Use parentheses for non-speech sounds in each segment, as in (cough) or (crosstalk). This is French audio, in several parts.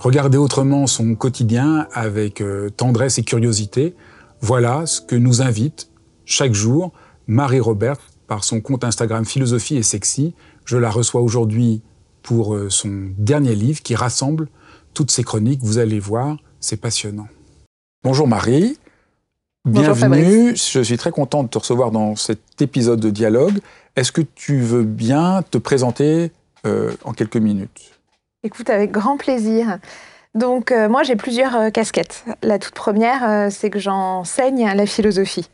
Regarder autrement son quotidien avec euh, tendresse et curiosité, voilà ce que nous invite chaque jour Marie Robert par son compte Instagram Philosophie et Sexy. Je la reçois aujourd'hui pour euh, son dernier livre qui rassemble toutes ses chroniques. Vous allez voir, c'est passionnant. Bonjour Marie. Bienvenue. Je suis très content de te recevoir dans cet épisode de dialogue. Est-ce que tu veux bien te présenter euh, en quelques minutes? Écoute, avec grand plaisir. Donc, euh, moi, j'ai plusieurs euh, casquettes. La toute première, euh, c'est que j'enseigne la philosophie.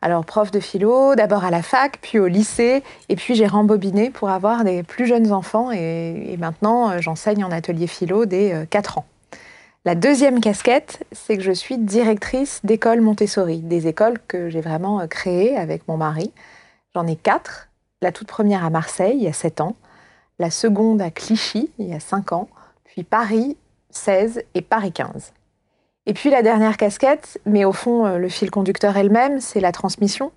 Alors, prof de philo, d'abord à la fac, puis au lycée, et puis j'ai rembobiné pour avoir des plus jeunes enfants, et, maintenant, j'enseigne en atelier philo dès 4 ans. La deuxième casquette, c'est que je suis directrice d'école Montessori, des écoles que j'ai vraiment créées avec mon mari. J'en ai quatre. La toute première à Marseille, il y a 7 ans la seconde à Clichy, il y a 5 ans, puis Paris 16 et Paris 15. Et puis la dernière casquette, mais au fond, euh, le fil conducteur elle-même, c'est la transmission,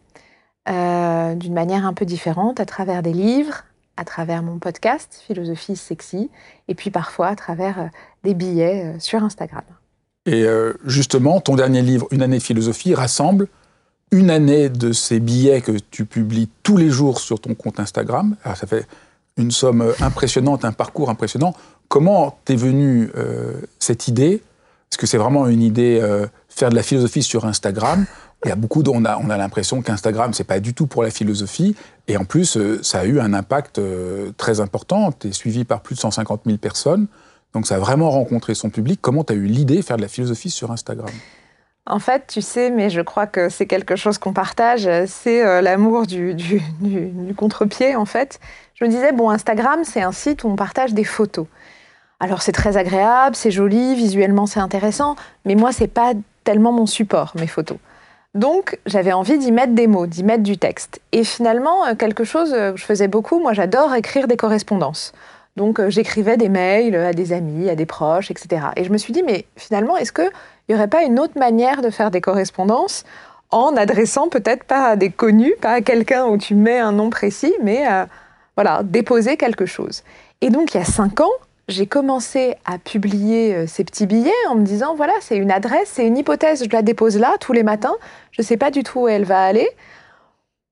euh, d'une manière un peu différente, à travers des livres, à travers mon podcast, Philosophie Sexy, et puis parfois à travers euh, des billets sur Instagram. Et justement, ton dernier livre, Une année de philosophie, rassemble une année de ces billets que tu publies tous les jours sur ton compte Instagram. Alors ça fait une somme impressionnante, un parcours impressionnant. Comment t'es venue euh, cette idée? Est-ce que c'est vraiment une idée euh, faire de la philosophie sur Instagram? Il y a beaucoup, on a, on a l'impression qu'Instagram c'est pas du tout pour la philosophie, et en plus euh, ça a eu un impact très important. Tu es suivi par plus de 150 000 personnes, donc ça a vraiment rencontré son public. Comment tu as eu l'idée de faire de la philosophie sur Instagram? En fait, tu sais, mais je crois que c'est quelque chose qu'on partage, c'est l'amour du, du contre-pied, en fait. Je me disais, bon, Instagram, c'est un site où on partage des photos. Alors c'est très agréable, c'est joli, visuellement c'est intéressant, mais moi c'est pas tellement mon support, mes photos. Donc j'avais envie d'y mettre des mots, d'y mettre du texte. Et finalement, euh, quelque chose euh, que je faisais beaucoup, moi j'adore écrire des correspondances. Donc euh, j'écrivais des mails à des amis, à des proches, etc. Et je me suis dit, mais finalement, est-ce qu'il n'y aurait pas une autre manière de faire des correspondances en adressant peut-être pas à des connus, pas à quelqu'un où tu mets un nom précis, mais à voilà, déposer quelque chose. Et donc il y a cinq ans, j'ai commencé à publier euh, ces petits billets en me disant voilà, c'est une adresse, c'est une hypothèse, je la dépose là tous les matins, je ne sais pas du tout où elle va aller.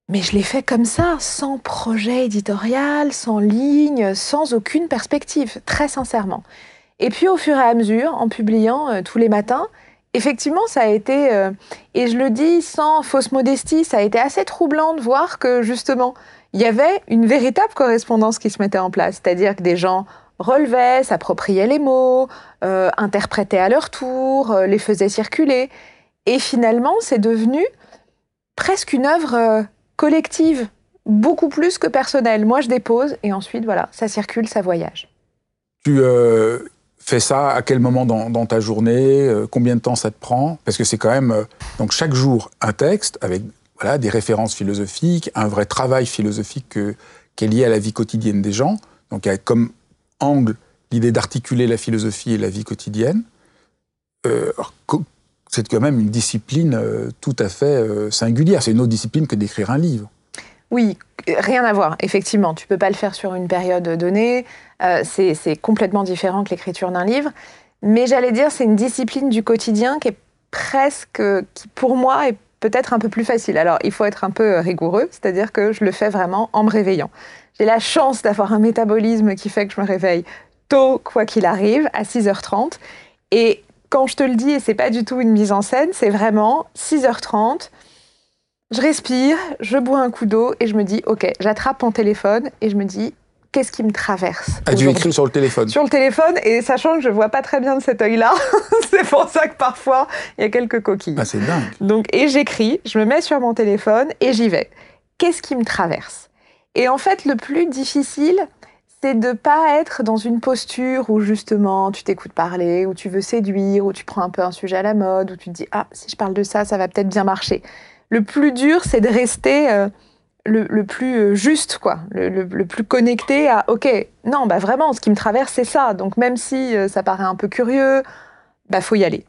Mais je l'ai fait comme ça, sans projet éditorial, sans ligne, sans aucune perspective, très sincèrement. Et puis au fur et à mesure, en publiant euh, tous les matins, effectivement, ça a été, euh, et je le dis sans fausse modestie, ça a été assez troublant de voir que justement, il y avait une véritable correspondance qui se mettait en place. C'est-à-dire que des gens relevaient, s'appropriaient les mots, euh, interprétaient à leur tour, euh, les faisaient circuler. Et finalement, c'est devenu presque une œuvre euh, collective, beaucoup plus que personnelle. Moi, je dépose et ensuite, voilà, ça circule, ça voyage. Tu fais ça à quel moment dans, ta journée? Combien de temps ça te prend? Parce que c'est quand même, donc chaque jour, un texte avec des références philosophiques, un vrai travail philosophique qui est lié à la vie quotidienne des gens. Donc, il y a comme angle l'idée d'articuler la philosophie et la vie quotidienne. Euh, c'est quand même une discipline euh, tout à fait euh, singulière. C'est une autre discipline que d'écrire un livre. Oui, rien à voir, effectivement. Tu peux pas le faire sur une période donnée. c'est complètement différent que l'écriture d'un livre. Mais j'allais dire, c'est une discipline du quotidien qui est presque, qui pour moi est peut-être un peu plus facile. Alors, il faut être un peu rigoureux, c'est-à-dire que je le fais vraiment en me réveillant. J'ai la chance d'avoir un métabolisme qui fait que je me réveille tôt, quoi qu'il arrive, à 6h30. Et quand je te le dis, et c'est pas du tout une mise en scène, c'est vraiment 6h30. Je respire, je bois un coup d'eau et je me dis, ok, j'attrape mon téléphone et je me dis, qu'est-ce qui me traverse Ah, tu écris sur le téléphone Sur le téléphone, et sachant que je vois pas très bien de cet œil-là, (laughs) c'est pour ça que parfois, il y a quelques coquilles. Ah, c'est dingue. Donc, et j'écris, je me mets sur mon téléphone et j'y vais. Qu'est-ce qui me traverse? Et en fait, le plus difficile, c'est de pas être dans une posture où justement tu t'écoutes parler, où tu veux séduire, où tu prends un peu un sujet à la mode, où tu te dis ah si je parle de ça, ça va peut-être bien marcher. Le plus dur, c'est de rester euh, le, plus euh, juste, quoi, le, plus connecté à OK, non, bah vraiment, ce qui me traverse, c'est ça. Donc même si euh, ça paraît un peu curieux, bah faut y aller.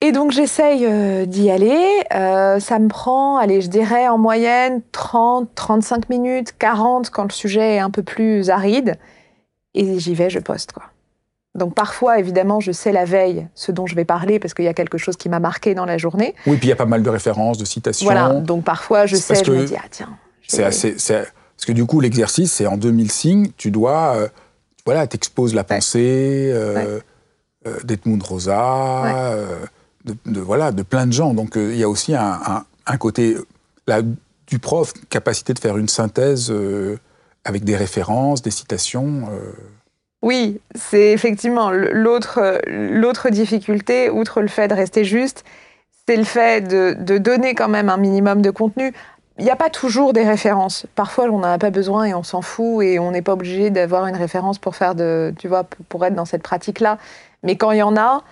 Et donc j'essaye euh, d'y aller. ça me prend, allez, je dirais en moyenne 30, 35 minutes, 40 quand le sujet est un peu plus aride. Et j'y vais, je poste, quoi. Donc parfois, évidemment, je sais la veille ce dont je vais parler parce qu'il y a quelque chose qui m'a marqué dans la journée. Oui, puis il y a pas mal de références, de citations. Voilà, donc parfois je sais, je me dis, ah tiens. C'est assez. Parce que du coup, l'exercice, c'est en 2000 signes, tu dois. Euh, voilà, t'exposes la pensée euh, euh, d'Edmund Rosa, de, voilà, de plein de gens. Donc il y a aussi un, un, côté là, du prof, capacité de faire une synthèse avec des références, des citations. Oui, c'est effectivement l'autre difficulté, outre le fait de rester juste, c'est le fait de, donner quand même un minimum de contenu. Il n'y a pas toujours des références. Parfois, on n'en a pas besoin et on s'en fout et on n'est pas obligé d'avoir une référence pour faire tu vois, pour être dans cette pratique-là. Mais quand il y en a,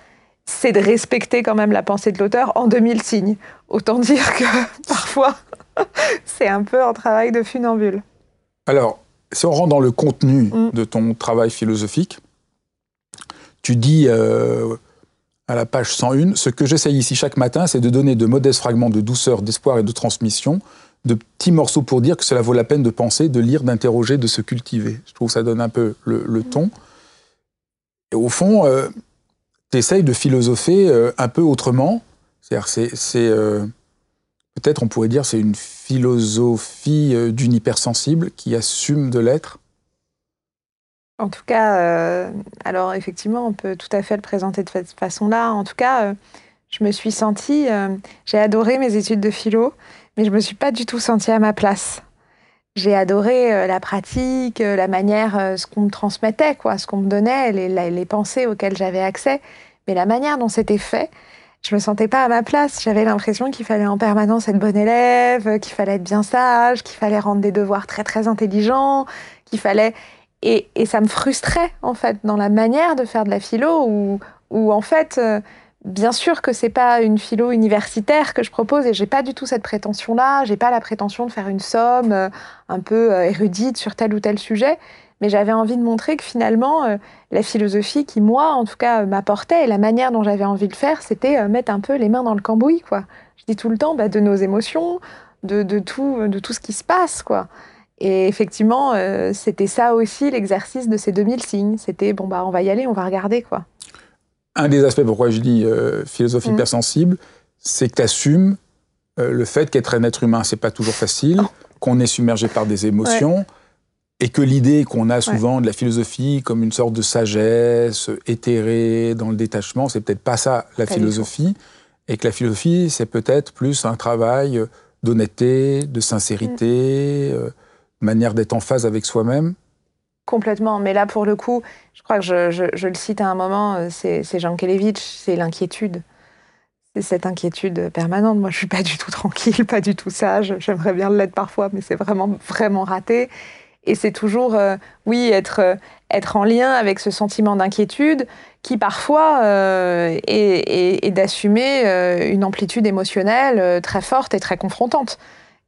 c'est de respecter quand même la pensée de l'auteur en 2000 signes. Autant (laughs) dire que (laughs) parfois, (laughs) c'est un peu un travail de funambule. Alors, si on rentre dans le contenu mm. de ton travail philosophique, tu dis euh, à la page 101, ce que j'essaye ici chaque matin, c'est de donner de modestes fragments de douceur, d'espoir et de transmission, de petits morceaux pour dire que cela vaut la peine de penser, de lire, d'interroger, de se cultiver. Je trouve que ça donne un peu le, mm. ton. Et au fond, euh, tu essayes de philosopher euh, un peu autrement. C'est-à-dire, c'est peut-être on pourrait dire c'est une philosophie euh, d'une hypersensible qui assume de l'être En tout cas, euh, alors effectivement, on peut tout à fait le présenter de cette façon-là. En tout cas, euh, je me suis sentie, j'ai adoré mes études de philo, mais je me suis pas du tout sentie à ma place. J'ai adoré la pratique, la manière, ce qu'on me transmettait, quoi, ce qu'on me donnait, les pensées auxquelles j'avais accès, mais la manière dont c'était fait, je me sentais pas à ma place. J'avais l'impression qu'il fallait en permanence être bon élève, qu'il fallait être bien sage, qu'il fallait rendre des devoirs très très intelligents, qu'il fallait et, et, ça me frustrait en fait dans la manière de faire de la philo où, où en fait euh, bien sûr que c'est pas une philo universitaire que je propose et j'ai pas du tout cette prétention là. J'ai pas la prétention de faire une somme euh, un peu euh, érudite sur tel ou tel sujet mais j'avais envie de montrer que finalement, euh, la philosophie qui, moi, en tout cas, m'apportait, et la manière dont j'avais envie de faire, c'était euh, mettre un peu les mains dans le cambouis, quoi. Je dis tout le temps bah, de nos émotions, de, tout, de tout ce qui se passe, quoi. Et effectivement, euh, c'était ça aussi l'exercice de ces 2000 signes. C'était, bon, bah, on va y aller, on va regarder, quoi. Un des aspects pourquoi je dis philosophie mmh. hypersensible, c'est que tu assumes le fait qu'être un être humain, c'est pas toujours facile, oh. qu'on est submergé par des émotions et que l'idée qu'on a souvent de la philosophie comme une sorte de sagesse éthérée dans le détachement, c'est peut-être pas ça la philosophie, et que la philosophie, c'est peut-être plus un travail d'honnêteté, de sincérité, mm. euh, manière d'être en phase avec soi-même. Complètement, mais là pour le coup, je crois que je, le cite à un moment, euh, c'est Jean Kelevitch, c'est l'inquiétude. C'est cette inquiétude permanente. Moi, je suis pas du tout tranquille, (laughs) pas du tout sage. J'aimerais bien l'être parfois, mais c'est vraiment, vraiment raté. Et c'est toujours, euh, oui, être, euh, être en lien avec ce sentiment d'inquiétude qui parfois euh, est, d'assumer une amplitude émotionnelle très forte et très confrontante.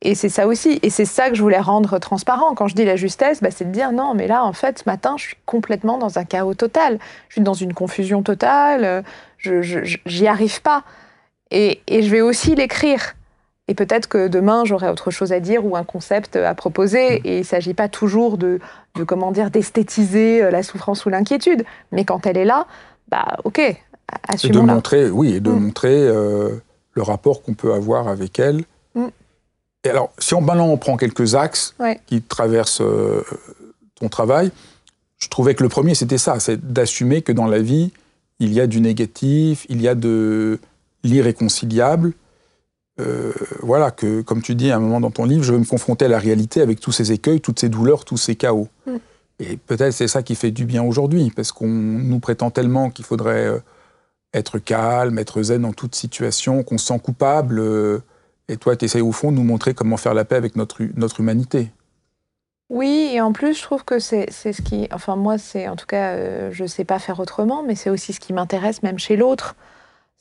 Et c'est ça aussi. Et c'est ça que je voulais rendre transparent. Quand je dis la justesse, bah, c'est de dire non, mais là, en fait, ce matin, je suis complètement dans un chaos total. Je suis dans une confusion totale. Je j'y arrive pas. Et, et je vais aussi l'écrire. Et peut-être que demain, j'aurai autre chose à dire ou un concept à proposer. Mm. Et il ne s'agit pas toujours de, de comment dire, d'esthétiser euh, la souffrance ou l'inquiétude. Mais quand elle est là, bah, ok, assumons-la. Et de montrer, oui, et de mm. montrer euh, le rapport qu'on peut avoir avec elle. Mm. Et alors, si on, maintenant on prend quelques axes qui traversent euh, ton travail, je trouvais que le premier, c'était ça, c'est d'assumer que dans la vie, il y a du négatif, il y a de l'irréconciliable, euh, voilà, que, comme tu dis à un moment dans ton livre, je veux me confronter à la réalité avec tous ces écueils, toutes ces douleurs, tous ces chaos. Mm. Et peut-être c'est ça qui fait du bien aujourd'hui, parce qu'on nous prétend tellement qu'il faudrait euh, être calme, être zen dans toute situation, qu'on se sent coupable. Euh, et toi, tu essayes au fond de nous montrer comment faire la paix avec notre, notre humanité. Oui, et en plus, je trouve que c'est ce qui. Enfin, moi, c'est en tout cas, je ne sais pas faire autrement, mais c'est aussi ce qui m'intéresse, même chez l'autre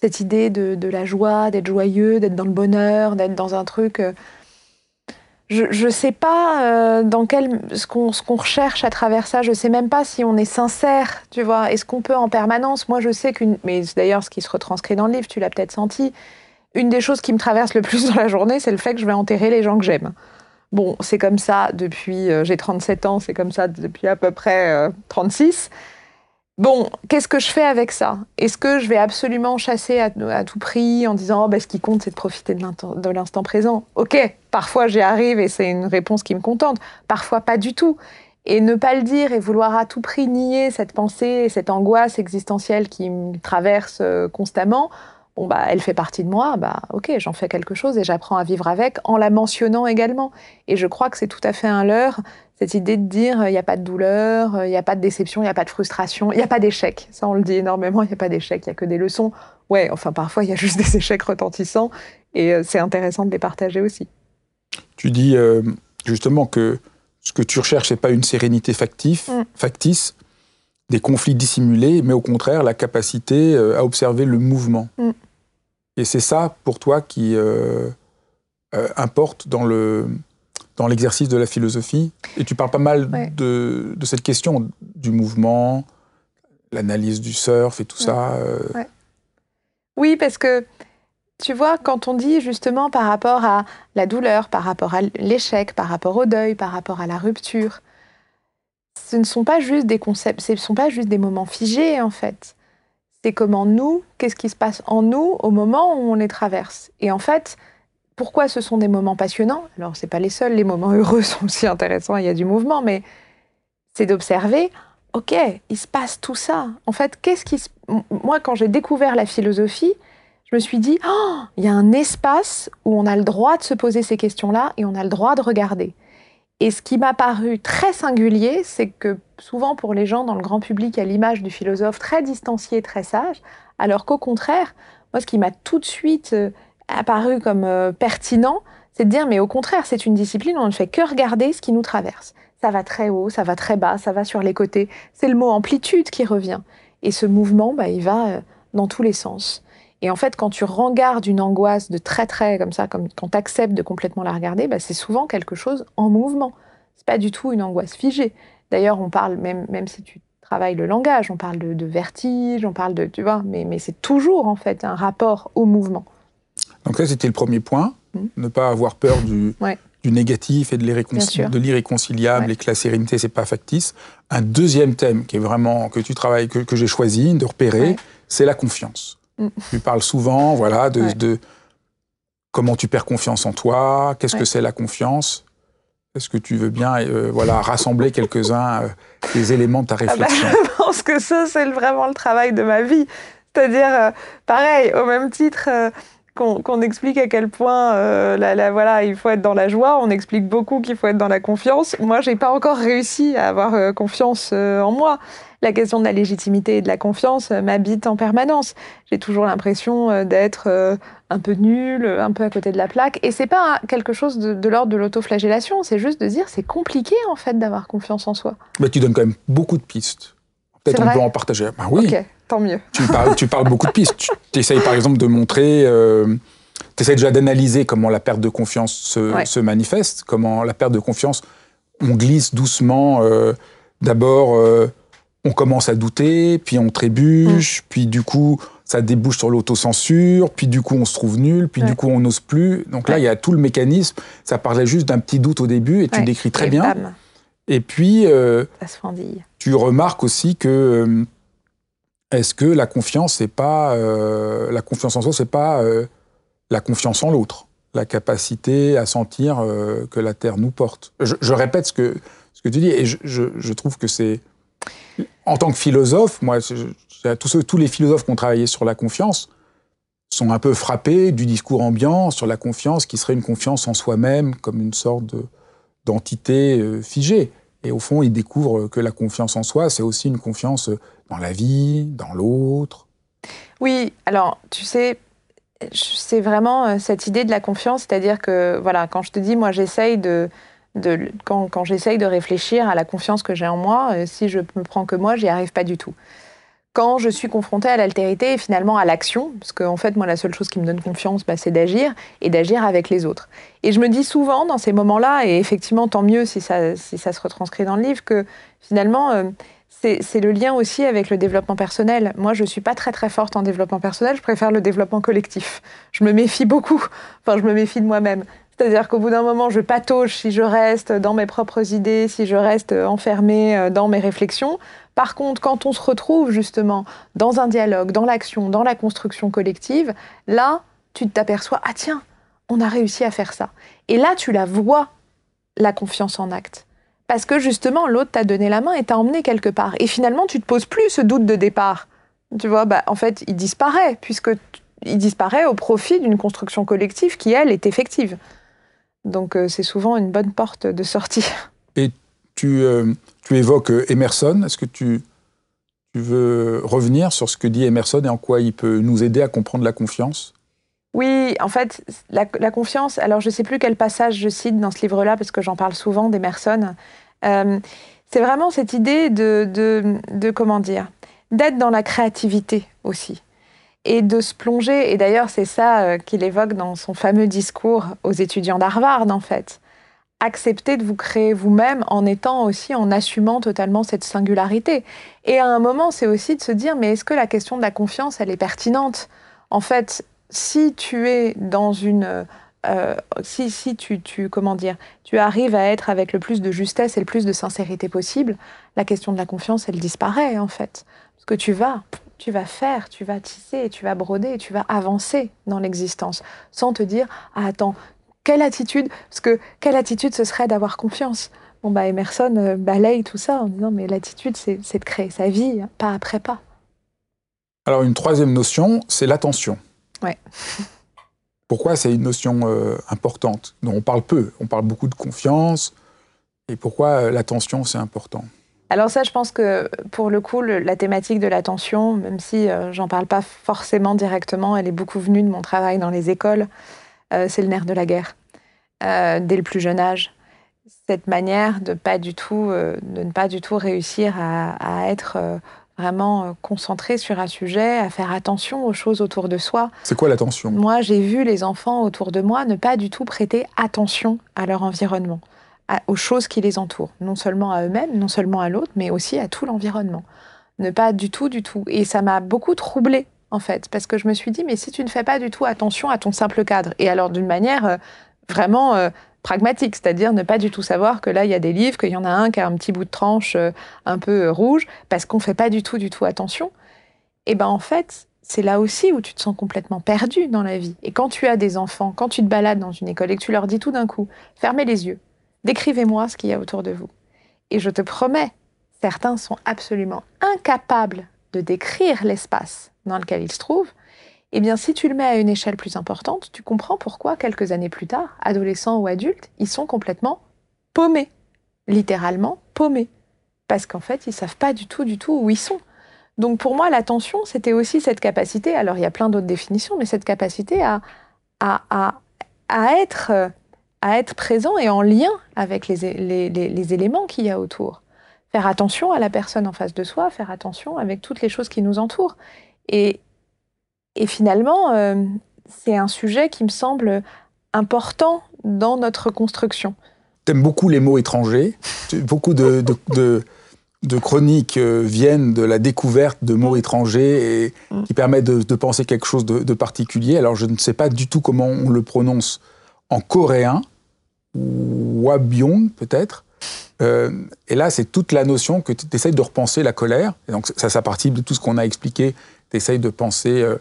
cette idée de, la joie, d'être joyeux, d'être dans le bonheur, d'être dans un truc. Euh, je ne sais pas euh, dans quel, ce qu'on recherche à travers ça. Je ne sais même pas si on est sincère, tu vois. Est-ce qu'on peut en permanence? Moi, je sais qu'une. Mais d'ailleurs, ce qui se retranscrit dans le livre, tu l'as peut-être senti. Une des choses qui me traverse le plus (laughs) dans la journée, c'est le fait que je vais enterrer les gens que j'aime. Bon, c'est comme ça depuis. Euh, j'ai 37 ans, c'est comme ça depuis à peu près 36. Bon, qu'est-ce que je fais avec ça? Est-ce que je vais absolument chasser à, tout prix en disant oh, ben, ce qui compte c'est de profiter de l'instant présent? Ok, parfois j'y arrive et c'est une réponse qui me contente, parfois pas du tout. Et ne pas le dire et vouloir à tout prix nier cette pensée, cette angoisse existentielle qui me traverse euh, constamment, bon bah elle fait partie de moi, bah ok, j'en fais quelque chose et j'apprends à vivre avec en la mentionnant également. Et je crois que c'est tout à fait un leurre cette idée de dire il n'y a pas de douleur, il n'y a pas de déception, il n'y a pas de frustration, il n'y a pas d'échec. Ça, on le dit énormément, il n'y a pas d'échec, il n'y a que des leçons. Ouais, enfin, parfois, il y a juste (laughs) des échecs retentissants et euh, c'est intéressant de les partager aussi. Tu dis euh, justement que ce que tu recherches, n'est pas une sérénité factif, mm. factice, des conflits dissimulés, mais au contraire, la capacité euh, à observer le mouvement. Mm. Et c'est ça, pour toi, qui importe dans le dans l'exercice de la philosophie. Et tu parles pas mal de, de, cette question du mouvement, l'analyse du surf et tout ça. Euh. Oui, parce que tu vois, quand on dit justement par rapport à la douleur, par rapport à l'échec, par rapport au deuil, par rapport à la rupture, ce ne sont pas juste des concepts, ce ne sont pas juste des moments figés en fait. C'est comment nous, qu'est-ce qui se passe en nous au moment où on les traverse. Et en fait, pourquoi ce sont des moments passionnants? Alors, ce pas les seuls, les moments heureux (laughs) sont aussi intéressants, il y a du mouvement, mais c'est d'observer, ok, il se passe tout ça. En fait, qu'est-ce qui Moi, quand j'ai découvert la philosophie, je me suis dit, oh, il y a un espace où on a le droit de se poser ces questions-là et on a le droit de regarder. Et ce qui m'a paru très singulier, c'est que souvent pour les gens dans le grand public, a l'image du philosophe très distancié, très sage, alors qu'au contraire, moi, ce qui m'a tout de suite euh, apparu comme euh, pertinent, c'est de dire, mais au contraire, c'est une discipline on ne fait que regarder ce qui nous traverse. Ça va très haut, ça va très bas, ça va sur les côtés. C'est le mot amplitude qui revient. Et ce mouvement, bah, il va euh, dans tous les sens. Et en fait, quand tu regardes une angoisse de très très comme ça, comme quand tu acceptes de complètement la regarder, bah, c'est souvent quelque chose en mouvement. C'est pas du tout une angoisse figée. D'ailleurs, on parle, même, même si tu travailles le langage, on parle de, vertige, on parle de, tu vois, mais, mais c'est toujours en fait un rapport au mouvement. Donc ça, c'était le premier point, mmh. ne pas avoir peur du, du négatif et de l'irréconciliable et que la sérénité, c'est pas factice. Un deuxième thème qui est vraiment, que tu travailles, que, que j'ai choisi de repérer, c'est la confiance. Mmh. Tu parles souvent, voilà, de, de, comment tu perds confiance en toi, qu'est-ce que c'est la confiance? Est-ce que tu veux bien euh, voilà, rassembler (laughs) quelques-uns euh, des éléments de ta ah bah, réflexion? (laughs) Je pense que ça, c'est vraiment le travail de ma vie. C'est-à-dire, euh, pareil, au même titre, qu'on explique à quel point euh, la, voilà, il faut être dans la joie, on explique beaucoup qu'il faut être dans la confiance. Moi, j'ai pas encore réussi à avoir euh, confiance euh, en moi. La question de la légitimité et de la confiance m'habite en permanence. J'ai toujours l'impression d'être un peu nul, un peu à côté de la plaque. Et c'est pas quelque chose de, l'ordre de l'autoflagellation, c'est juste de dire c'est compliqué en fait d'avoir confiance en soi. Mais tu donnes quand même beaucoup de pistes. Peut-être on peut en partager. Ben oui mieux. Tu parles, tu parles beaucoup de pistes. Tu essayes par exemple de montrer, euh, tu essayes déjà d'analyser comment la perte de confiance se, manifeste, comment la perte de confiance, on glisse doucement. Euh, d'abord, euh, on commence à douter, puis on trébuche, mm. puis du coup, ça débouche sur l'autocensure, puis du coup, on se trouve nul, puis du coup, on n'ose plus. Donc là, il y a tout le mécanisme. Ça parlait juste d'un petit doute au début, et tu décris très bien. Et puis, tu remarques aussi que est-ce que la confiance, c'est pas euh, la confiance en soi, c'est pas euh, la confiance en l'autre, la capacité à sentir euh, que la terre nous porte. Je, répète ce que ce que tu dis et je, trouve que c'est en tant que philosophe, moi, tous, tous les philosophes qui ont travaillé sur la confiance sont un peu frappés du discours ambiant sur la confiance qui serait une confiance en soi-même comme une sorte d'entité euh, figée. Et au fond, ils découvrent que la confiance en soi, c'est aussi une confiance dans la vie, dans l'autre. Oui, alors tu sais, c'est vraiment euh, cette idée de la confiance, c'est-à-dire que voilà, quand je te dis, moi j'essaye de, de quand, quand j'essaye de réfléchir à la confiance que j'ai en moi, euh, si je me prends que moi, j'y arrive pas du tout quand je suis confrontée à l'altérité et finalement à l'action, parce qu'en fait, moi, la seule chose qui me donne confiance, bah, c'est d'agir et d'agir avec les autres. Et je me dis souvent dans ces moments-là, et effectivement, tant mieux si ça, si ça se retranscrit dans le livre, que finalement, euh, c'est le lien aussi avec le développement personnel. Moi, je ne suis pas très très forte en développement personnel, je préfère le développement collectif. Je me méfie beaucoup, enfin, je me méfie de moi-même. C'est-à-dire qu'au bout d'un moment, je patauge si je reste dans mes propres idées, si je reste enfermée euh, dans mes réflexions. Par contre, quand on se retrouve justement dans un dialogue, dans l'action, dans la construction collective, là, tu t'aperçois, ah tiens, on a réussi à faire ça. Et là, tu la vois, la confiance en acte. Parce que justement, l'autre t'a donné la main et t'a emmené quelque part. Et finalement, tu te poses plus ce doute de départ. Tu vois, bah, en fait, il disparaît, puisque il disparaît au profit d'une construction collective qui, elle, est effective. Donc, euh, c'est souvent une bonne porte de sortie. (laughs) Et tu, euh, tu évoques euh, Emerson. Est-ce que tu, tu veux revenir sur ce que dit Emerson et en quoi il peut nous aider à comprendre la confiance? Oui, en fait, la, confiance, alors je ne sais plus quel passage je cite dans ce livre-là, parce que j'en parle souvent d'Emerson, euh, c'est vraiment cette idée de, de, de comment dire, d'être dans la créativité aussi, et de se plonger, et d'ailleurs c'est ça euh, qu'il évoque dans son fameux discours aux étudiants d'Harvard, en fait accepter de vous créer vous-même en étant aussi, en assumant totalement cette singularité. Et à un moment, c'est aussi de se dire, mais est-ce que la question de la confiance, elle est pertinente? En fait, si tu es dans une... Euh, si si tu, tu, comment dire, tu arrives à être avec le plus de justesse et le plus de sincérité possible, la question de la confiance, elle disparaît en fait. Parce que tu vas, tu vas faire, tu vas tisser, tu vas broder, tu vas avancer dans l'existence, sans te dire ah, attends, quelle attitude? Parce que quelle attitude ce serait d'avoir confiance? Bon, bah, Emerson euh, balaye tout ça en disant mais l'attitude, c'est de créer sa vie, hein, pas après pas. Alors, une troisième notion, c'est l'attention. Ouais. (laughs) Pourquoi c'est une notion euh, importante? Dont on parle peu On parle beaucoup de confiance. Et pourquoi euh, l'attention, c'est important? Alors ça, je pense que pour le coup, la thématique de l'attention, même si j'en parle pas forcément directement, elle est beaucoup venue de mon travail dans les écoles. Euh, c'est le nerf de la guerre, euh, dès le plus jeune âge. Cette manière de, pas du tout, euh, de ne pas du tout réussir à, être vraiment concentré sur un sujet, à faire attention aux choses autour de soi. C'est quoi l'attention? Moi, j'ai vu les enfants autour de moi ne pas du tout prêter attention à leur environnement, aux choses qui les entourent, non seulement à eux-mêmes, non seulement à l'autre, mais aussi à tout l'environnement. Ne pas du tout, du tout. Et ça m'a beaucoup troublée en fait, parce que je me suis dit, mais si tu ne fais pas du tout attention à ton simple cadre, et alors d'une manière euh, vraiment euh, pragmatique, c'est-à-dire ne pas du tout savoir que là, il y a des livres, qu'il y en a un qui a un petit bout de tranche euh, un peu rouge, parce qu'on ne fait pas du tout, du tout attention, et ben en fait, c'est là aussi où tu te sens complètement perdu dans la vie. Et quand tu as des enfants, quand tu te balades dans une école et que tu leur dis tout d'un coup, fermez les yeux, décrivez-moi ce qu'il y a autour de vous. Et je te promets, certains sont absolument incapables de décrire l'espace dans lequel il se trouve, eh bien, si tu le mets à une échelle plus importante, tu comprends pourquoi, quelques années plus tard, adolescents ou adultes, ils sont complètement paumés. Littéralement paumés. Parce qu'en fait, ils savent pas du tout, du tout où ils sont. Donc, pour moi, l'attention, c'était aussi cette capacité, alors il y a plein d'autres définitions, mais cette capacité à, à, à, être, à être présent et en lien avec les, les, les éléments qu'il y a autour faire attention à la personne en face de soi, faire attention avec toutes les choses qui nous entourent. Et, et finalement, euh, c'est un sujet qui me semble important dans notre construction. Tu aimes beaucoup les mots étrangers. Beaucoup de, de, de, chroniques euh, viennent de la découverte de mots étrangers et mm. qui permettent de, penser quelque chose de, particulier. Alors, je ne sais pas du tout comment on le prononce en coréen, Wabyong peut-être. Euh, et là, c'est toute la notion que tu essayes de repenser la colère. Et donc, ça, ça partie de tout ce qu'on a expliqué. Tu essayes de penser euh,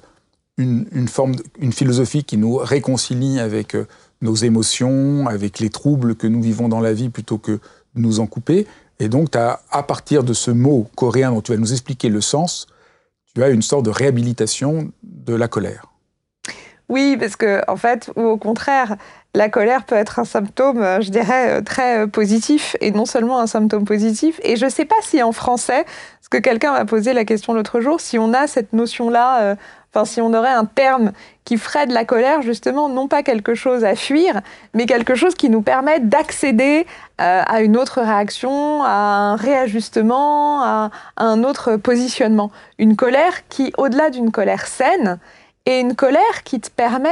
une, forme, une philosophie qui nous réconcilie avec euh, nos émotions, avec les troubles que nous vivons dans la vie plutôt que de nous en couper. Et donc, as, à partir de ce mot coréen dont tu vas nous expliquer le sens, tu as une sorte de réhabilitation de la colère. Oui, parce que en fait, ou au contraire, la colère peut être un symptôme, euh, je dirais, euh, très positif, et non seulement un symptôme positif. Et je ne sais pas si en français, parce que quelqu'un m'a posé la question l'autre jour, si on a cette notion-là, enfin si on aurait un terme qui ferait de la colère justement non pas quelque chose à fuir, mais quelque chose qui nous permet d'accéder euh, à une autre réaction, à un réajustement, à, un autre positionnement. Une colère qui, au-delà d'une colère saine, est une colère qui te permet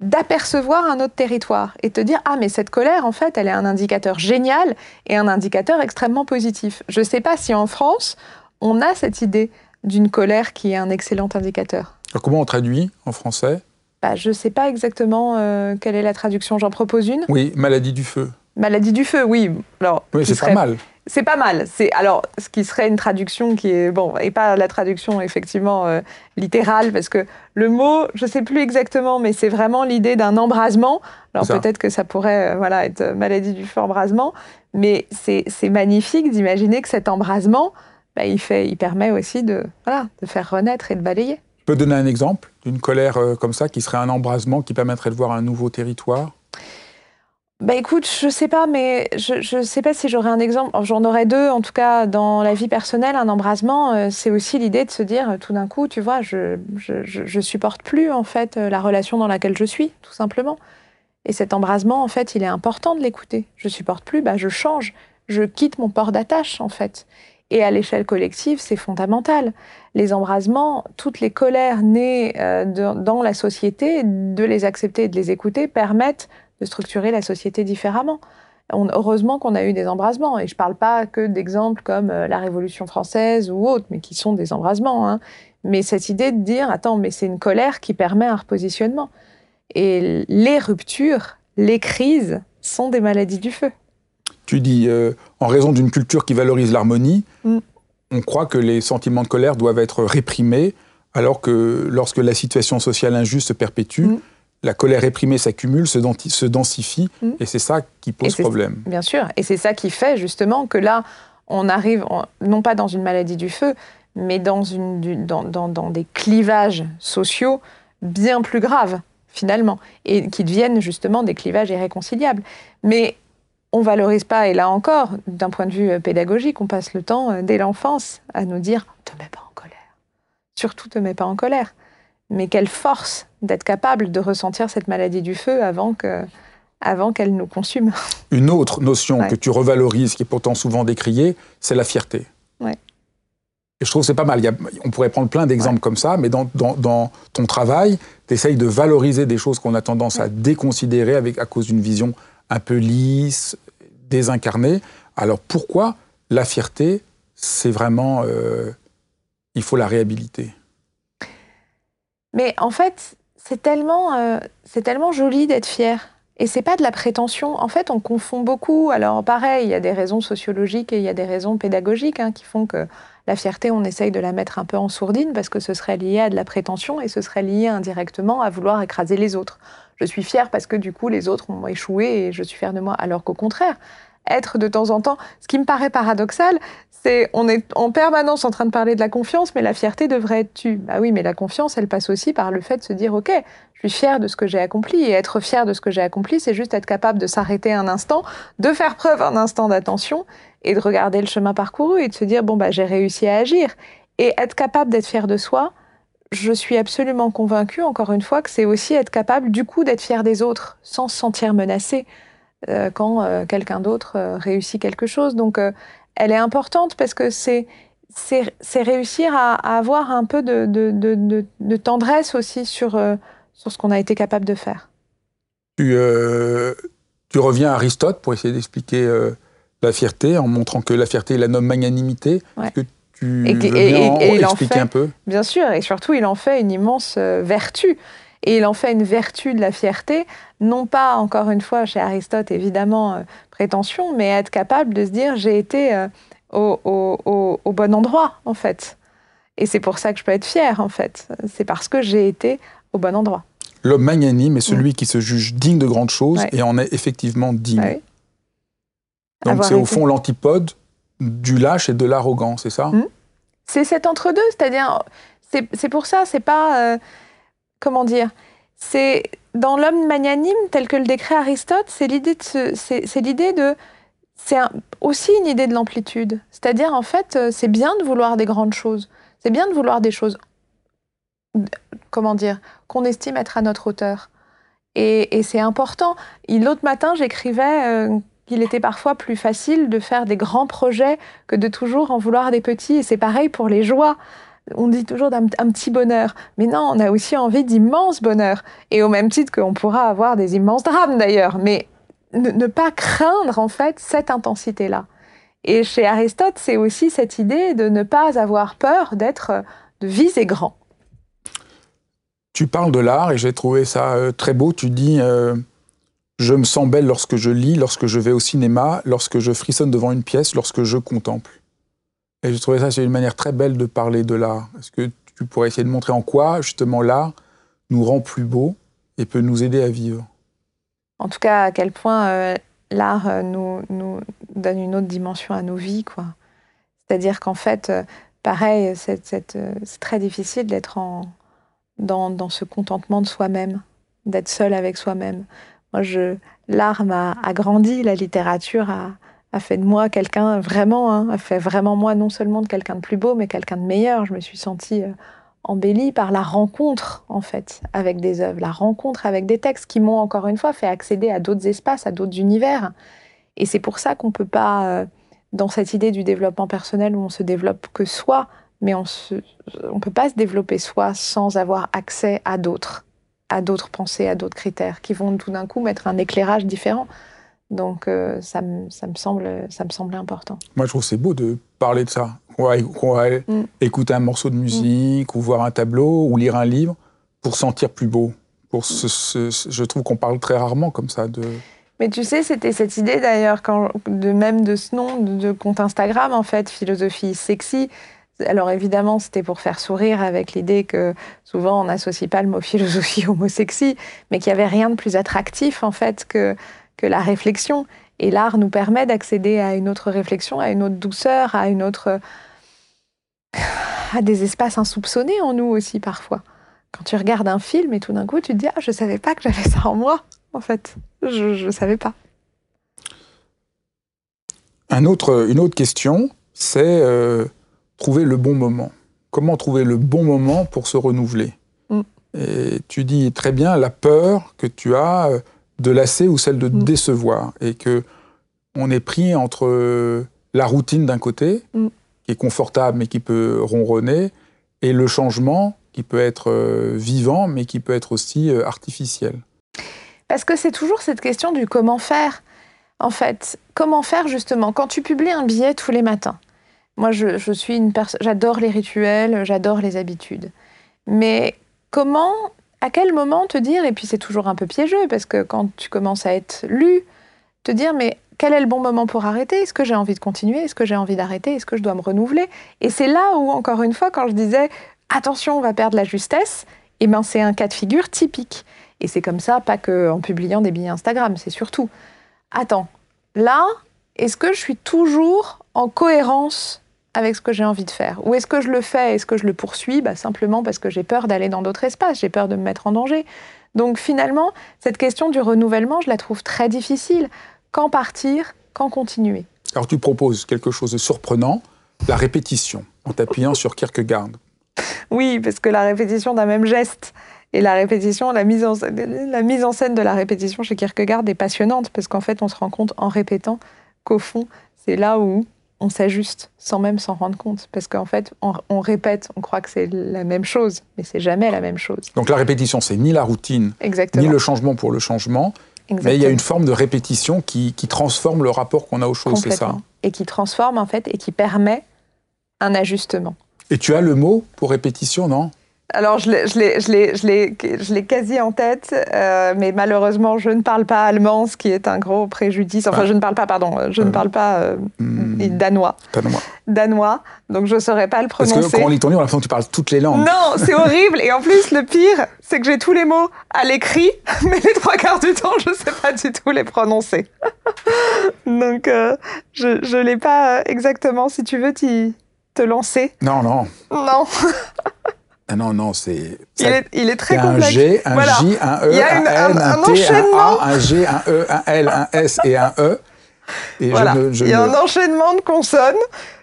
d'apercevoir un autre territoire et te dire ah mais cette colère en fait elle est un indicateur génial et un indicateur extrêmement positif. Je ne sais pas si en France on a cette idée d'une colère qui est un excellent indicateur. Alors comment on traduit en français? Bah, je ne sais pas exactement euh, quelle est la traduction. J'en propose une? Oui, maladie du feu. Maladie du feu, oui. Alors, oui, c'est pas mal. C'est pas mal. C'est alors ce qui serait une traduction qui est bon et pas la traduction effectivement euh, littérale parce que le mot, je sais plus exactement, mais c'est vraiment l'idée d'un embrasement. Alors peut-être que ça pourrait euh, voilà être maladie du feu embrasement, mais c'est magnifique d'imaginer que cet embrasement, bah, il fait, il permet aussi de voilà de faire renaître et de balayer. Tu peux donner un exemple d'une colère euh, comme ça qui serait un embrasement qui permettrait de voir un nouveau territoire? Bah écoute, je sais pas, mais je ne sais pas si j'aurais un exemple. J'en aurais deux, en tout cas, dans la vie personnelle, un embrasement, euh, c'est aussi l'idée de se dire, euh, tout d'un coup, tu vois, je, je, je, supporte plus, en fait, la relation dans laquelle je suis, tout simplement. Et cet embrasement, en fait, il est important de l'écouter. Je supporte plus, bah, je change, je quitte mon port d'attache, en fait. Et à l'échelle collective, c'est fondamental. Les embrasements, toutes les colères nées euh, dans la société, de les accepter et de les écouter, permettent de structurer la société différemment. heureusement qu'on a eu des embrasements, et je ne parle pas que d'exemples comme euh, la Révolution française ou autres, mais qui sont des embrasements. Hein. Mais cette idée de dire, attends, mais c'est une colère qui permet un repositionnement. Et les ruptures, les crises sont des maladies du feu. Tu dis, euh, en raison d'une culture qui valorise l'harmonie, mm. on croit que les sentiments de colère doivent être réprimés, alors que lorsque la situation sociale injuste se perpétue, mm. La colère réprimée s'accumule, se, se, densifie, mm. et c'est ça qui pose problème. Bien sûr, et c'est ça qui fait justement que là, on arrive, non pas dans une maladie du feu, mais dans, une, dans, dans, dans des clivages sociaux bien plus graves finalement, et qui deviennent justement des clivages irréconciliables. Mais on valorise pas, et là encore, d'un point de vue euh, pédagogique, on passe le temps euh, dès l'enfance à nous dire te mets pas en colère. Surtout te mets pas en colère. Mais quelle force d'être capable de ressentir cette maladie du feu avant que avant qu'elle nous consume. (laughs) Une autre notion que tu revalorises, qui est pourtant souvent décriée, c'est la fierté. Ouais. Et je trouve que c'est pas mal. on pourrait prendre plein d'exemples comme ça, mais dans, ton travail, tu essayes de valoriser des choses qu'on a tendance à déconsidérer avec, à cause d'une vision un peu lisse, désincarné. Alors pourquoi la fierté, c'est vraiment... Euh, il faut la réhabiliter? Mais en fait, c'est tellement, euh, c'est tellement joli d'être fier. Et c'est pas de la prétention. En fait, on confond beaucoup. Alors, pareil, il y a des raisons sociologiques et il y a des raisons pédagogiques hein, qui font que la fierté, on essaye de la mettre un peu en sourdine parce que ce serait lié à de la prétention et ce serait lié indirectement à vouloir écraser les autres. Je suis fière parce que du coup, les autres ont échoué et je suis fière de moi. Alors qu'au contraire, être de temps en temps, ce qui me paraît paradoxal, c'est on est en permanence en train de parler de la confiance, mais la fierté devrait être tue. Bah oui, mais la confiance, elle passe aussi par le fait de se dire, ok, je suis fière de ce que j'ai accompli. Et être fier de ce que j'ai accompli, c'est juste être capable de s'arrêter un instant, de faire preuve un instant d'attention et de regarder le chemin parcouru et de se dire, bon, bah, j'ai réussi à agir. Et être capable d'être fier de soi, je suis absolument convaincue, encore une fois, que c'est aussi être capable, du coup, d'être fier des autres, sans se sentir menacé euh, quand euh, quelqu'un d'autre euh, réussit quelque chose. Donc, elle est importante parce que c'est c'est réussir à, avoir un peu de, de, de, de tendresse aussi sur, sur ce qu'on a été capable de faire. Tu, tu reviens à Aristote pour essayer d'expliquer la fierté en montrant que la fierté, la nomme magnanimité. Que tu et, veux bien expliquer un peu? Bien sûr, et surtout, il en fait une immense vertu. Et il en fait une vertu de la fierté, non pas, encore une fois, chez Aristote, évidemment, euh, prétention, mais être capable de se dire j'ai été euh, au, bon endroit, en fait. Et c'est pour ça que je peux être fier, en fait. C'est parce que j'ai été au bon endroit. L'homme magnanime est celui qui se juge digne de grandes choses et en est effectivement digne. Donc c'est au fond l'antipode du lâche et de l'arrogant, c'est ça? Hmm. C'est cet entre-deux, c'est-à-dire, c'est pour ça, c'est pas. Euh, comment dire c'est dans l'homme magnanime tel que le décrit Aristote, c'est l'idée de, c'est l'idée de, c'est aussi une idée de l'amplitude. C'est-à-dire en fait, euh, c'est bien de vouloir des grandes choses. C'est bien de vouloir des choses, comment dire, qu'on estime être à notre hauteur. Et, c'est important. L'autre matin, j'écrivais euh, qu'il était parfois plus facile de faire des grands projets que de toujours en vouloir des petits. Et c'est pareil pour les joies. On dit toujours d'un petit bonheur. Mais non, on a aussi envie d'immenses bonheurs. Et au même titre qu'on pourra avoir des immenses drames d'ailleurs. Mais ne, pas craindre en fait cette intensité-là. Et chez Aristote, c'est aussi cette idée de ne pas avoir peur d'être, de viser grand. Tu parles de l'art et j'ai trouvé ça euh, très beau. Tu dis euh, Je me sens belle lorsque je lis, lorsque je vais au cinéma, lorsque je frissonne devant une pièce, lorsque je contemple. Et j'ai trouvé ça, c'est une manière très belle de parler de l'art. Est-ce que tu pourrais essayer de montrer en quoi, justement, l'art nous rend plus beaux et peut nous aider à vivre? En tout cas, à quel point euh, l'art nous, nous, donne une autre dimension à nos vies. quoi. C'est-à-dire qu'en fait, pareil, c'est très difficile d'être en dans, ce contentement de soi-même, d'être seul avec soi-même. Moi, je, l'art m'a agrandi, la littérature a, a fait de moi quelqu'un vraiment, hein, a fait vraiment moi non seulement de quelqu'un de plus beau, mais quelqu'un de meilleur. Je me suis sentie euh, embellie par la rencontre, en fait, avec des œuvres, la rencontre avec des textes qui m'ont, encore une fois, fait accéder à d'autres espaces, à d'autres univers. Et c'est pour ça qu'on ne peut pas, euh, dans cette idée du développement personnel où on se développe que soi, mais on ne peut pas se développer soi sans avoir accès à d'autres, à d'autres pensées, à d'autres critères qui vont tout d'un coup mettre un éclairage différent. Donc euh, ça, me, ça, me semble, ça me semblait important. Moi, je trouve c'est beau de parler de ça. Qu'on va, mm. écouter un morceau de musique, ou voir un tableau, ou lire un livre, pour sentir plus beau. Pour je trouve qu'on parle très rarement comme ça de... Mais tu sais, c'était cette idée d'ailleurs, de même de ce nom de, de compte Instagram, en fait, philosophie sexy. Alors évidemment, c'était pour faire sourire avec l'idée que souvent on n'associe pas le mot (laughs) philosophie au mot sexy, mais qu'il n'y avait rien de plus attractif en fait que, que la réflexion. Et l'art nous permet d'accéder à une autre réflexion, à une autre douceur, à une autre à des espaces insoupçonnés en nous aussi parfois. Quand tu regardes un film et tout d'un coup tu te dis ah je savais pas que j'avais ça en moi en fait, je ne savais pas. Un autre, une autre question, c'est euh, trouver le bon moment. Comment trouver le bon moment pour se renouveler? Mm. Et tu dis très bien la peur que tu as euh, de lasser ou celle de mm. décevoir, et que on est pris entre euh, la routine d'un côté, mm. qui est confortable mais qui peut ronronner, et le changement qui peut être euh, vivant mais qui peut être aussi artificiel. Parce que c'est toujours cette question du comment faire. En fait, comment faire justement quand tu publies un billet tous les matins moi, je, suis une personne, j'adore les rituels, j'adore les habitudes. Mais comment, à quel moment te dire, et puis c'est toujours un peu piégeux, parce que quand tu commences à être lu, te dire, mais quel est le bon moment pour arrêter? Est-ce que j'ai envie de continuer? Est-ce que j'ai envie d'arrêter? Est-ce que je dois me renouveler? Et c'est là où, encore une fois, quand je disais, attention, on va perdre la justesse, et eh ben c'est un cas de figure typique. Et c'est comme ça, pas qu'en publiant des billets Instagram, c'est surtout, attends, là, est-ce que je suis toujours en cohérence avec ce que j'ai envie de faire Ou est-ce que je le fais Est-ce que je le poursuis? Bah, Simplement parce que j'ai peur d'aller dans d'autres espaces, j'ai peur de me mettre en danger. Donc finalement, cette question du renouvellement, je la trouve très difficile. Quand partir Quand continuer? Alors tu proposes quelque chose de surprenant, la répétition, en t'appuyant sur Kierkegaard. Oui, parce que la répétition d'un même geste et la répétition, la mise, en, la mise en scène de la répétition chez Kierkegaard est passionnante, parce qu'en fait, on se rend compte en répétant qu'au fond, c'est là où on s'ajuste sans même s'en rendre compte. Parce qu'en fait, on, répète, on croit que c'est la même chose, mais c'est jamais la même chose. Donc la répétition, c'est ni la routine, ni le changement pour le changement, mais il y a une forme de répétition qui, transforme le rapport qu'on a aux choses, c'est ça Et qui transforme, en fait, et qui permet un ajustement. Et tu as le mot pour répétition, non? Alors, je l'ai quasi en tête, euh, mais malheureusement, je ne parle pas allemand, ce qui est un gros préjudice. Enfin, ah. je ne parle pas, pardon, je ne euh, parle pas euh, hmm. danois. Danois. Danois, donc je ne saurais pas le prononcer. Parce que quand on lit ton livre, on a l'impression que tu parles toutes les langues. Non, c'est horrible. Et en plus, le pire, c'est que j'ai tous les mots à l'écrit, (laughs) mais les trois quarts du temps, je ne sais pas du tout les prononcer. (laughs) donc, je ne l'ai pas exactement. Si tu veux te lancer. Non, non. Non. (laughs) Ah non, non, c'est. Il est, il est très un complexe. G, un Voilà. J, un E, un N, un- un, un T, un. A, un G, un E, un L, un S et un E. Et Voilà. je ne, je Il y a un enchaînement de consonnes.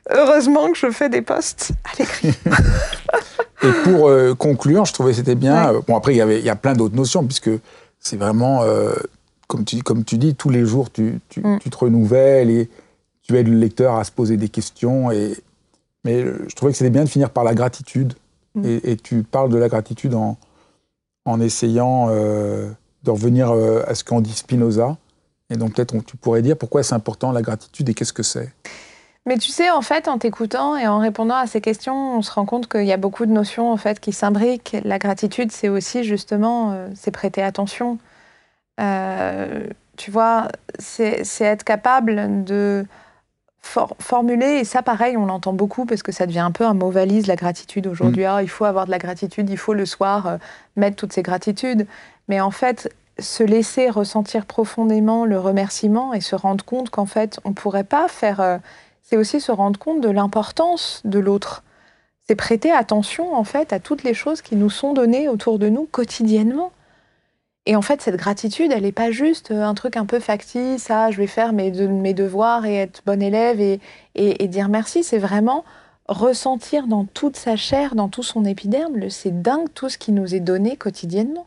Heureusement que je fais des posts à l'écrit. (laughs) Et pour euh, conclure, je trouvais que c'était bien. Ouais. euh, bon, après, il y, avait, il y a plein d'autres notions, puisque c'est vraiment, euh, comme, tu, comme tu dis, tous les jours, tu, tu, Mm. tu te renouvelles et tu aides le lecteur à se poser des questions. Et, mais je trouvais que c'était bien de finir par la gratitude. Mm. Et, et tu parles de la gratitude en, en essayant euh, de revenir euh, à ce qu'en dit Spinoza. Et donc, peut-être, tu pourrais dire pourquoi c'est important la gratitude et qu'est-ce que c'est? Mais tu sais, en fait, en t'écoutant et en répondant à ces questions, on se rend compte qu'il y a beaucoup de notions en fait qui s'imbriquent. La gratitude, c'est aussi justement, euh, c'est prêter attention. Tu vois, c'est être capable de for- formuler, et ça pareil, on l'entend beaucoup parce que ça devient un peu un mot valise, la gratitude aujourd'hui. Ah, il faut avoir de la gratitude, il faut le soir euh, mettre toutes ces gratitudes. Mais en fait, se laisser ressentir profondément le remerciement et se rendre compte qu'en fait, on ne pourrait pas faire... euh, c'est aussi se rendre compte de l'importance de l'autre. C'est prêter attention en fait à toutes les choses qui nous sont données autour de nous quotidiennement. Et en fait, cette gratitude, elle n'est pas juste un truc un peu factice, ah, je vais faire mes, de- mes devoirs et être bon élève et, et- et dire merci. C'est vraiment ressentir dans toute sa chair, dans tout son épiderme, c'est dingue tout ce qui nous est donné quotidiennement.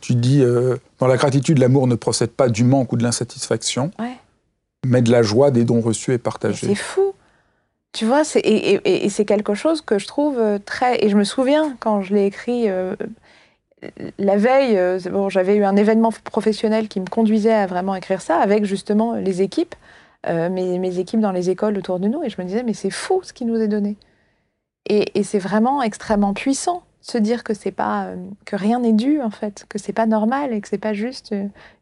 Tu dis, euh, dans la gratitude, l'amour ne procède pas du manque ou de l'insatisfaction, Ouais. mais de la joie des dons reçus et partagés. C'est fou. Tu vois, et, c'est quelque chose que je trouve euh, très. Et je me souviens quand je l'ai écrit euh, la veille, euh, bon, j'avais eu un événement professionnel qui me conduisait à vraiment écrire ça avec justement les équipes, euh, mes, équipes dans les écoles autour de nous. Et je me disais, mais c'est fou ce qui nous est donné. Et, c'est vraiment extrêmement puissant de se dire que c'est pas euh, que rien n'est dû en fait, que c'est pas normal et que c'est pas juste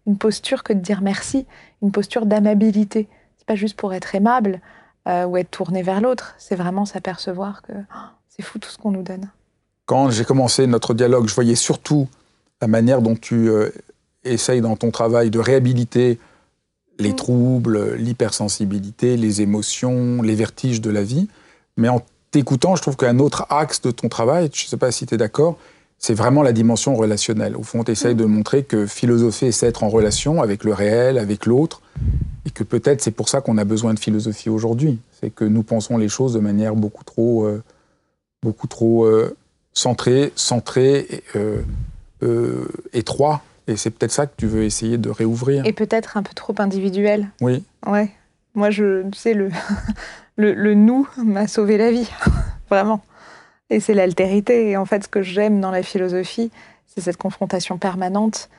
une posture que de dire merci, une posture d'amabilité. C'est pas juste pour être aimable ou être tourné vers l'autre. C'est vraiment s'apercevoir que oh, c'est fou tout ce qu'on nous donne. Quand j'ai commencé notre dialogue, je voyais surtout la manière dont tu euh, essayes dans ton travail de réhabiliter les Mm. troubles, l'hypersensibilité, les émotions, les vertiges de la vie. Mais en t'écoutant, je trouve qu'un autre axe de ton travail, je ne sais pas si tu es d'accord, c'est vraiment la dimension relationnelle. Au fond, tu essayes de montrer que philosopher, c'est être en relation avec le réel, avec l'autre, et que peut-être c'est pour ça qu'on a besoin de philosophie aujourd'hui. C'est que nous pensons les choses de manière beaucoup trop, euh, beaucoup trop euh, centrée, et, euh, euh, étroit. Et c'est peut-être ça que tu veux essayer de réouvrir. Et peut-être un peu trop individuel. Oui. Ouais. Moi, je, tu sais, le, (laughs) le, le nous m'a sauvé la vie, (laughs) vraiment. Et c'est l'altérité. Et en fait, ce que j'aime dans la philosophie, c'est cette confrontation permanente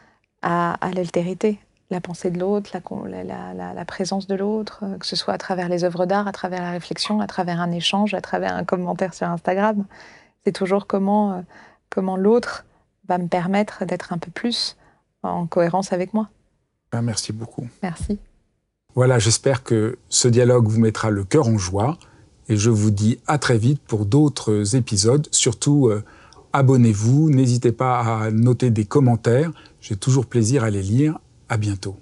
à, à l'altérité, la pensée de l'autre, la, con- la, la- la- la présence de l'autre, euh, que ce soit à travers les œuvres d'art, à travers la réflexion, à travers un échange, à travers un commentaire sur Instagram. C'est toujours comment, euh, comment l'autre va me permettre d'être un peu plus en cohérence avec moi. Ben, merci beaucoup. Merci. Voilà, j'espère que ce dialogue vous mettra le cœur en joie. Et je vous dis à très vite pour d'autres épisodes. Surtout, euh, abonnez-vous, n'hésitez pas à noter des commentaires. J'ai toujours plaisir à les lire. À bientôt.